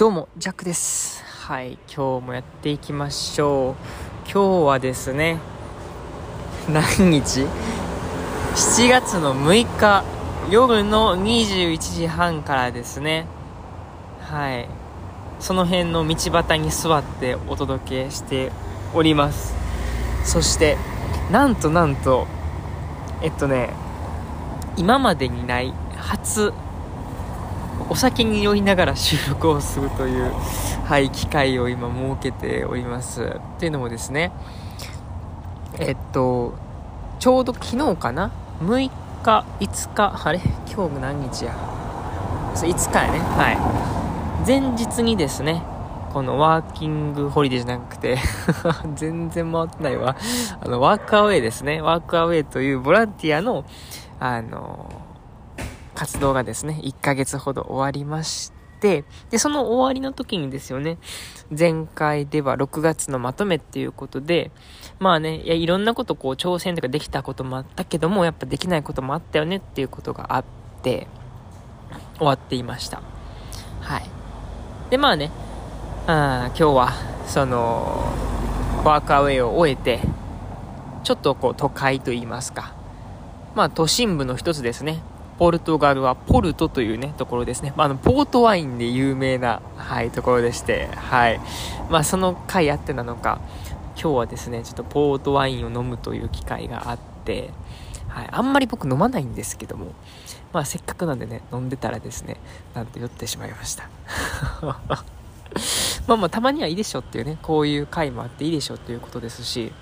どうも、ジャックです。はい、今日もやっていきましょう。今日はですね、何日 ?7 月の6日、夜の21時半からですね、はい、その辺の道端に座ってお届けしております。そして、なんとなんと、えっとね、今までにない初お酒に酔いながら収録をするという、はい、機会を今設けております。っていうのもですね、えっと、ちょうど昨日かな ?6 日、5日、あれ？今日何日や、5日やね。はい。前日にですね、このワーキングホリデーじゃなくて 全然回ってないわ。あの、ワークアウェイですね。ワークアウェイというボランティアの、あの、活動がですね、1ヶ月ほど終わりまして、で、その終わりの時にですよね、前回では6月のまとめっていうことで、まあね、いや、いろんなことこう挑戦とかできたこともあったけども、やっぱできないこともあったよねっていうことがあって、終わっていました。はい。で、まあね、あ今日は、その、ワークアウェイを終えて、ちょっとこう都会と言いますか、まあ都心部の一つですね、ポルトガルはポルトというね、ところですね。まあ、の、ポートワインで有名な、はい、ところでして、はい。まあ、その回あってなのか、今日はですね、ちょっとポートワインを飲むという機会があって、はい、あんまり僕飲まないんですけども、まあ、せっかくなんでね、飲んでたらですね、なんと酔ってしまいました。まあまあ、たまにはいいでしょっていうね、こういう回もあっていいでしょっていうことですし、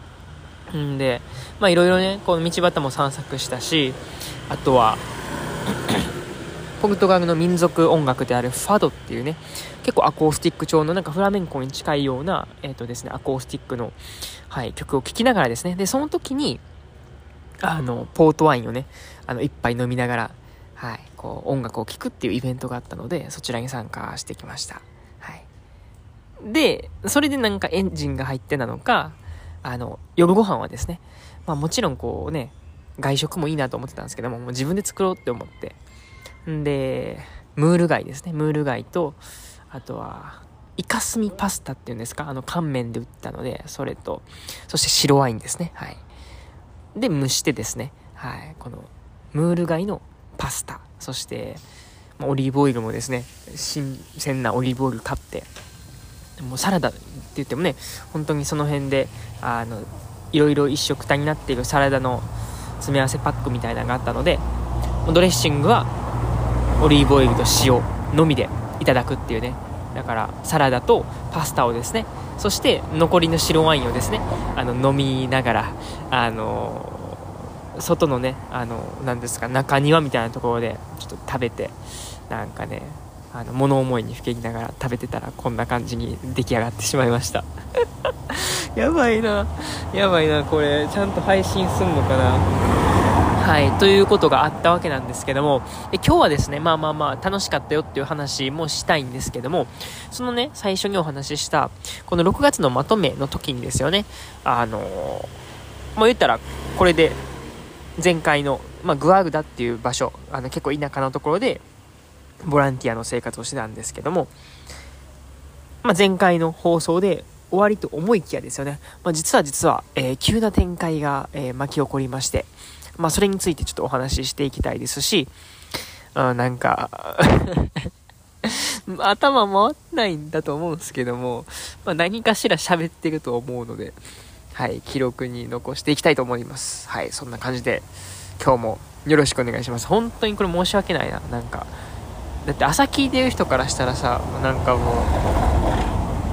んで、まあいろいろね、この道端も散策したし、あとは、ポルトガルの民族音楽であるファドっていうね、結構アコースティック調のなんかフラメンコに近いような、えっ、ー、とですね、アコースティックの、はい、曲を聴きながらですね、で、その時に、あの、ポートワインをね、あの、一杯飲みながら、はい、こう、音楽を聴くっていうイベントがあったので、そちらに参加してきました。はい。で、それでなんかエンジンが入ってなのか、あの、夜ご飯はですね、まあもちろんこうね、外食もいいなと思ってたんですけども、もう自分で作ろうって思って。んで、ムール貝ですね。ムール貝と、あとは、イカスミパスタっていうんですか？あの乾麺で売ったので、それと、そして白ワインですね。はい。で、蒸してですね、はい。この、ムール貝のパスタ、そして、オリーブオイルもですね、新鮮なオリーブオイル買って、もうサラダって言ってもね、本当にその辺で、あの、いろいろ一食単になっているサラダの詰め合わせパックみたいなのがあったのでドレッシングはオリーブオイルと塩のみでいただくっていうね。だからサラダとパスタをですね。そして残りの白ワインをですねあの飲みながらあの外のねあの何ですか中庭みたいなところでちょっと食べてなんかねあの物思いにふけりながら食べてたらこんな感じに出来上がってしまいました。やばいな。やばいなこれ。ちゃんと配信すんのかな。はい、ということがあったわけなんですけども、で今日はですね、まあまあまあ楽しかったよっていう話もしたいんですけども、そのね、最初にお話しした、この6月のまとめの時にですよね、あのもう言ったら、これで、前回の、まあ、グアグダっていう場所、あの結構田舎のところで、ボランティアの生活をしてたんですけども、まあ、前回の放送で終わりと思いきやですよね。まあ、実は実は、えー、急な展開が、えー、巻き起こりまして、まあ、それについてちょっとお話ししていきたいですし、あなんか 頭回ってないんだと思うんですけども、まあ、何かしら喋ってると思うので、はい、記録に残していきたいと思います。はい、そんな感じで、今日もよろしくお願いします。本当にこれ申し訳ないな。なんか、だって朝聞いてる人からしたらさ、なんかも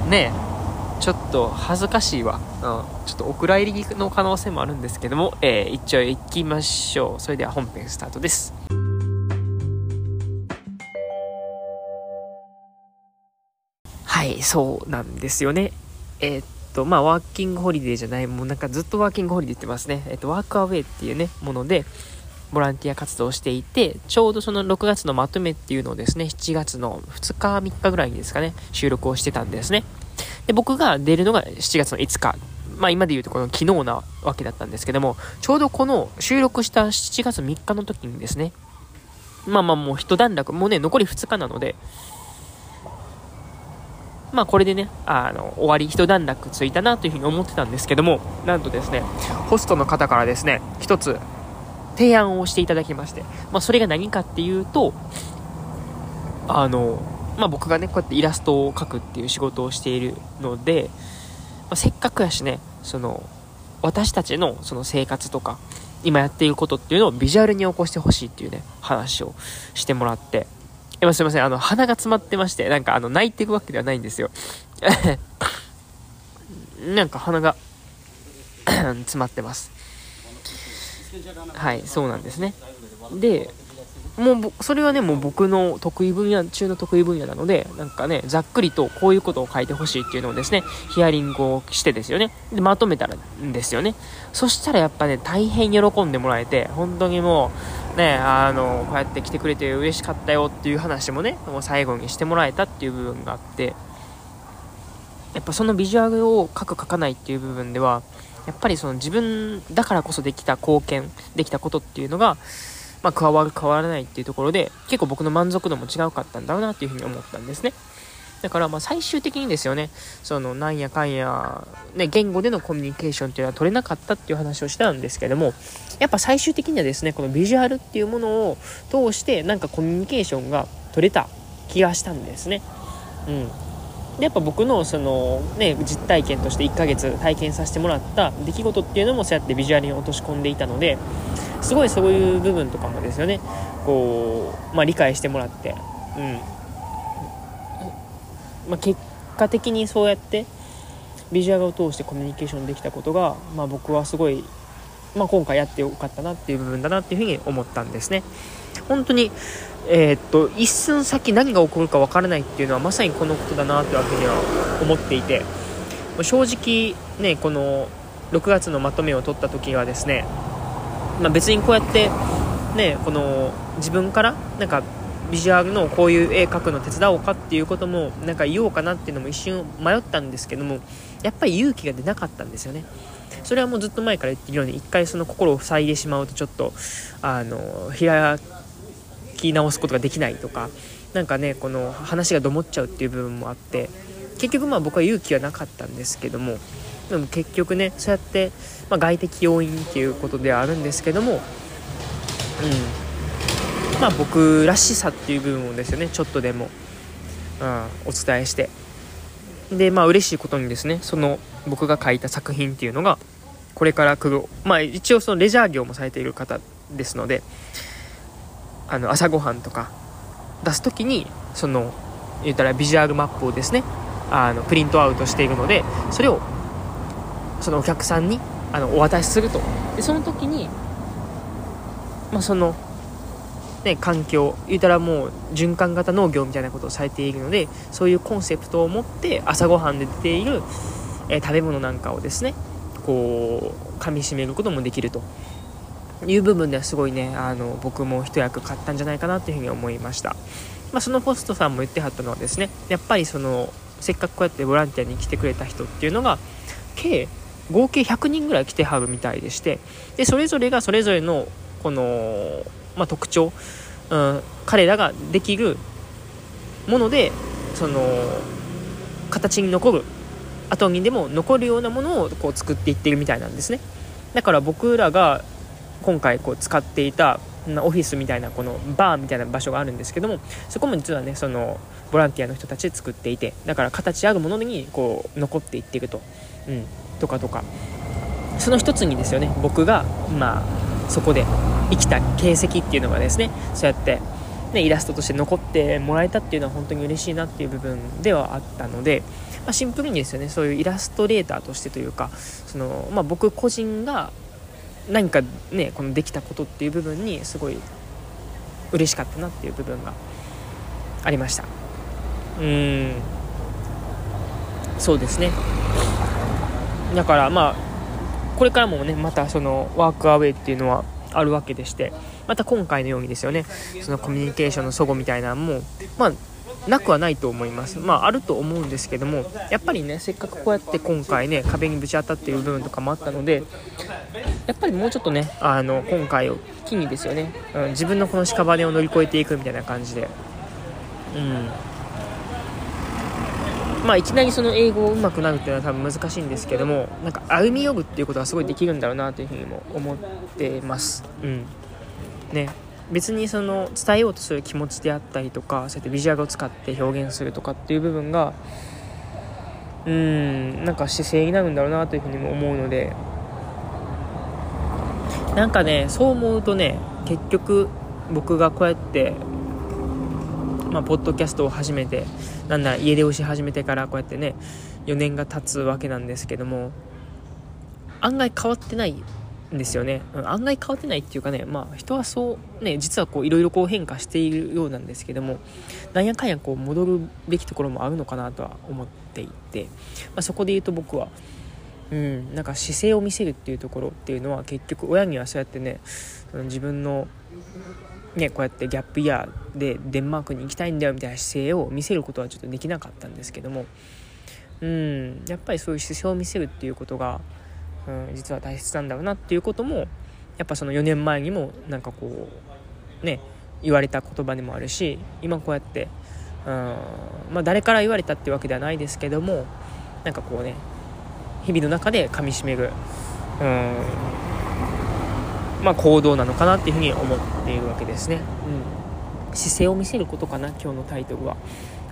う、ねえ、ちょっと恥ずかしいわ。うん。ちょっとお蔵入りの可能性もあるんですけども、えー、一応行きましょう。それでは本編スタートです。はい、そうなんですよね。えー、っと、まあ、ワーキングホリデーじゃない、もうなんかずっとワーキングホリデー言ってますね。えー、っと、ワークアウェイっていうね、もので、ボランティア活動をしていて、ちょうどその6月のまとめっていうのをですね、7月の2日、3日ぐらいにですかね、収録をしてたんですね。で、僕が出るのが7月の5日。まあ今で言うとこの昨日なわけだったんですけども、ちょうどこの収録した7月3日の時にですね、まあまあもう一段落、もうね、残り2日なので、まあこれでね、あの、終わり、一段落ついたなというふうに思ってたんですけども、なんとですね、ホストの方からですね、一つ提案をしていただきまして、まあそれが何かっていうと、あの、まあ僕がね、こうやってイラストを描くっていう仕事をしているので、まあ、せっかくやしね、その、私たちのその生活とか、今やっていることっていうのをビジュアルに起こしてほしいっていうね、話をしてもらって、今すいません、あの、鼻が詰まってまして、なんかあの、泣いてるわけではないんですよ。なんか鼻が 詰まってます。はい、そうなんですね。で、もうそれはねもう僕の得意分野中の得意分野なのでなんかねざっくりとこういうことを書いてほしいっていうのをですねヒアリングをしてですよね。でまとめたらんですよね。そしたらやっぱね大変喜んでもらえて本当にもうねあのこうやって来てくれて嬉しかったよっていう話もねもう最後にしてもらえたっていう部分があって。やっぱそのビジュアルを書く書かないっていう部分ではやっぱりその自分だからこそできた貢献できたことっていうのがまあ、加わる変わらないっていうところで結構僕の満足度も違うかったんだろうなっていうふうに思ったんですね。だからまあ最終的にですよねそのなんやかんや、ね、言語でのコミュニケーションっていうのは取れなかったっていう話をしたんですけどもやっぱ最終的にはですねこのビジュアルっていうものを通してなんかコミュニケーションが取れた気がしたんですね。うん。でやっぱ僕のその、ね、実体験として1ヶ月体験させてもらった出来事っていうのもそうやってビジュアルに落とし込んでいたのですごいそういう部分とかもですよね。こう、まあ、理解してもらって、うん。まあ、結果的にそうやってビジュアルを通してコミュニケーションできたことが、まあ、僕はすごい、まあ、今回やってよかったなっていう部分だなっていうふうに思ったんですね。本当にえー、っと一寸先何が起こるか分からないっていうのはまさにこのことだなというわけには思っていて正直ねこの6月のまとめを取った時はですねまあ、別にこうやってねこの自分からなんかビジュアルのこういう絵描くの手伝おうかっていうこともなんか言おうかなっていうのも一瞬迷ったんですけどもやっぱり勇気が出なかったんですよね。それはもうずっと前から言ってるように一回その心を塞いでしまうとちょっとあの開き直すことができないとか何かねこの話がどもっちゃうっていう部分もあって結局まあ僕は勇気はなかったんですけどもでも結局ねそうやって、まあ、外的要因っていうことではあるんですけどもうん。まあ僕らしさっていう部分をですよねちょっとでも、うん、お伝えして。でまあ嬉しいことにですねその僕が書いた作品っていうのがこれから来る。まあ一応そのレジャー業もされている方ですのであの朝ごはんとか出す時にその言ったらビジュアルマップをですねあのプリントアウトしているのでそれをそのお客さんにあのお渡しすると。でその時に、まあ、その、ね、環境言うたらもう循環型農業みたいなことをされているのでそういうコンセプトを持って朝ごはんで出ている、えー、食べ物なんかをですねこう噛みしめることもできると。いう部分ではすごいねあの僕も一役買ったんじゃないかなというふうに思いました、まあ、そのポストさんも言ってはったのはですねやっぱりそのせっかくこうやってボランティアに来てくれた人っていうのが計合計100人ぐらい来てはるみたいでしてでそれぞれがそれぞれのこの、まあ、特徴、うん、彼らができるものでその形に残る後にでも残るようなものをこう作っていってるみたいなんですね。だから僕らが今回こう使っていたオフィスみたいなこのバーみたいな場所があるんですけどもそこも実はねそのボランティアの人たちで作っていてだから形あるものにこう残っていっていると、うん、とかとか。その一つにですよね僕がまあそこで生きた形跡っていうのがですねそうやってね、イラストとして残ってもらえたっていうのは本当に嬉しいなっていう部分ではあったので、まあ、シンプルにですよねそういうイラストレーターとしてというかその、まあ、僕個人が何かねこのできたことっていう部分にすごい嬉しかったなっていう部分がありました。うん。そうですね。だからまあこれからもねまたそのワークアウェイっていうのはあるわけでしてまた今回のようにですよね。そのコミュニケーションの齟齬みたいなのもまあなくはないと思います。まああると思うんですけどもやっぱりねせっかくこうやって今回ね壁にぶち当たっている部分とかもあったのでやっぱりもうちょっとねあの今回を機にですよね、うん、自分のこの屍を乗り越えていくみたいな感じで。うん。まあいきなりその英語を上手くなるっていうのは多分難しいんですけどもなんか歩み寄るっていうことはすごいできるんだろうなというふうにも思ってます。うん。ね別にその伝えようとする気持ちであったりとかそうやってビジュアルを使って表現するとかっていう部分がうんなんか姿勢になるんだろうなというふうにも思うので。なんかねそう思うとね結局僕がこうやってまあ、ポッドキャストを始めてなんなら家出をし始めてからこうやってね4年が経つわけなんですけども案外変わってないですよね。案外変わってないっていうかねまあ人はそうね実はこういろいろこう変化しているようなんですけどもなんやかんやこう戻るべきところもあるのかなとは思っていて、まあ、そこで言うと僕はうん、なんか姿勢を見せるっていうところっていうのは結局親にはそうやってねその自分のね、こうやってギャップイヤーでデンマークに行きたいんだよみたいな姿勢を見せることはちょっとできなかったんですけども、うん、やっぱりそういう姿勢を見せるっていうことが、うん、実は大切なんだろうなっていうこともやっぱその4年前にもなんかこうね言われた言葉でもあるし今こうやって、うんまあ、誰から言われたってわけではないですけどもなんかこうね日々の中でかみしめる、うんまあ、行動なのかなっていうふうに思っているわけですね。うん、姿勢を見せることかな今日のタイトルは。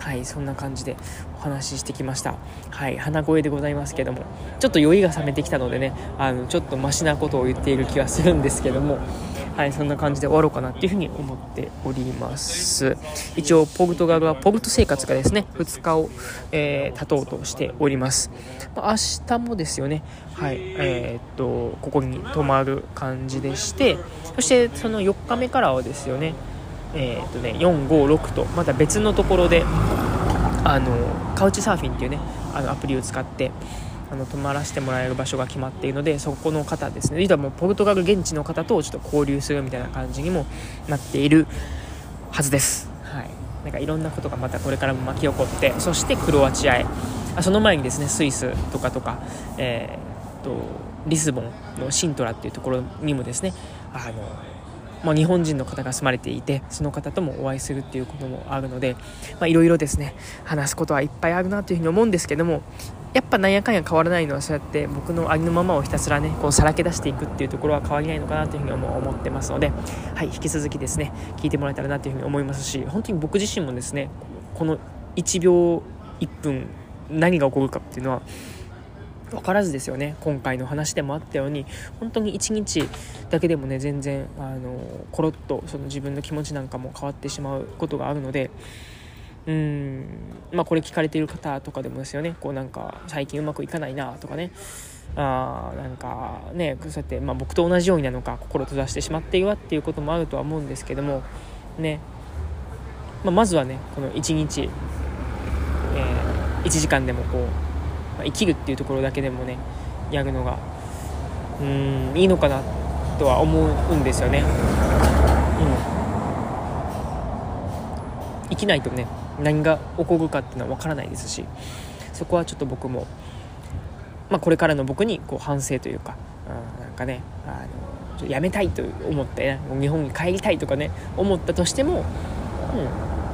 はいそんな感じでお話ししてきました。はい鼻声でございますけどもちょっと酔いが冷めてきたのでねあのちょっとマシなことを言っている気はするんですけどもはいそんな感じで終わろうかなっていうふうに思っております。一応ポルトガルはポルト生活がですね2日を、えー、経とうとしております。ま明日もですよねはいえー、っとここに泊まる感じでしてそしてその4日目からはですよねえー、とね456とまた別のところであのカウチサーフィンっていうねあのアプリを使ってあの泊まらせてもらえる場所が決まっているのでそこの方ですね。実はもポルトガル現地の方とちょっと交流するみたいな感じにもなっているはずです。はい。なんかいろんなことがまたこれからも巻き起こってそしてクロアチアへ。あその前にですねスイスとかとか、えー、とリスボンのシントラっていうところにもですねあのまあ、日本人の方が住まれていてその方ともお会いするっていうこともあるのでいろいろですね話すことはいっぱいあるなというふうに思うんですけどもやっぱなんやかんや変わらないのはそうやって僕のありのままをひたすらねこうさらけ出していくっていうところは変わりないのかなというふうに思ってますので、はい、引き続きですね聞いてもらえたらなというふうに思いますし本当に僕自身もですねこの1秒1分何が起こるかっていうのは分からずですよね。今回の話でもあったように本当に1日だけでもね全然あのコロッとその自分の気持ちなんかも変わってしまうことがあるのでうんまあこれ聞かれている方とかでもですよね。こうなんか最近うまくいかないなとかね。あなんかねそうやって、まあ、僕と同じようになのか心閉ざしてしまっているわっていうこともあるとは思うんですけどもね、まあ、まずはねこの1日、えー、1時間でもこう、生きるっていうところだけでもねやるのがうんいいのかなとは思うんですよね。うん、生きないとね何が起こるかっていうのは分からないですしそこはちょっと僕も、まあ、これからの僕にこう反省というか、うん、なんかねあのやめたいと思って、ね、日本に帰りたいとかね思ったとしても、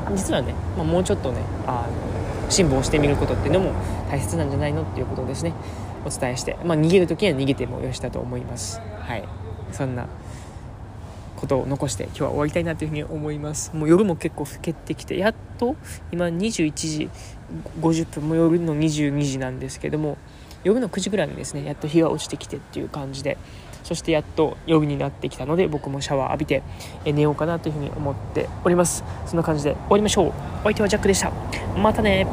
うん、実はね、まあ、もうちょっとねあの辛抱してみることっていうのも大切なんじゃないのっていうことをですね。お伝えして、まあ、逃げる時には逃げてもよしだと思います。はい。そんなことを残して今日は終わりたいなというふうに思います。もう夜も結構更けてきてやっと今21時50分も夜の22時なんですけども夜の9時ぐらいにですねやっと日が落ちてきてっていう感じでそしてやっと夜になってきたので僕もシャワー浴びて寝ようかなというふうに思っております。そんな感じで終わりましょう。お相手はジャックでした。またね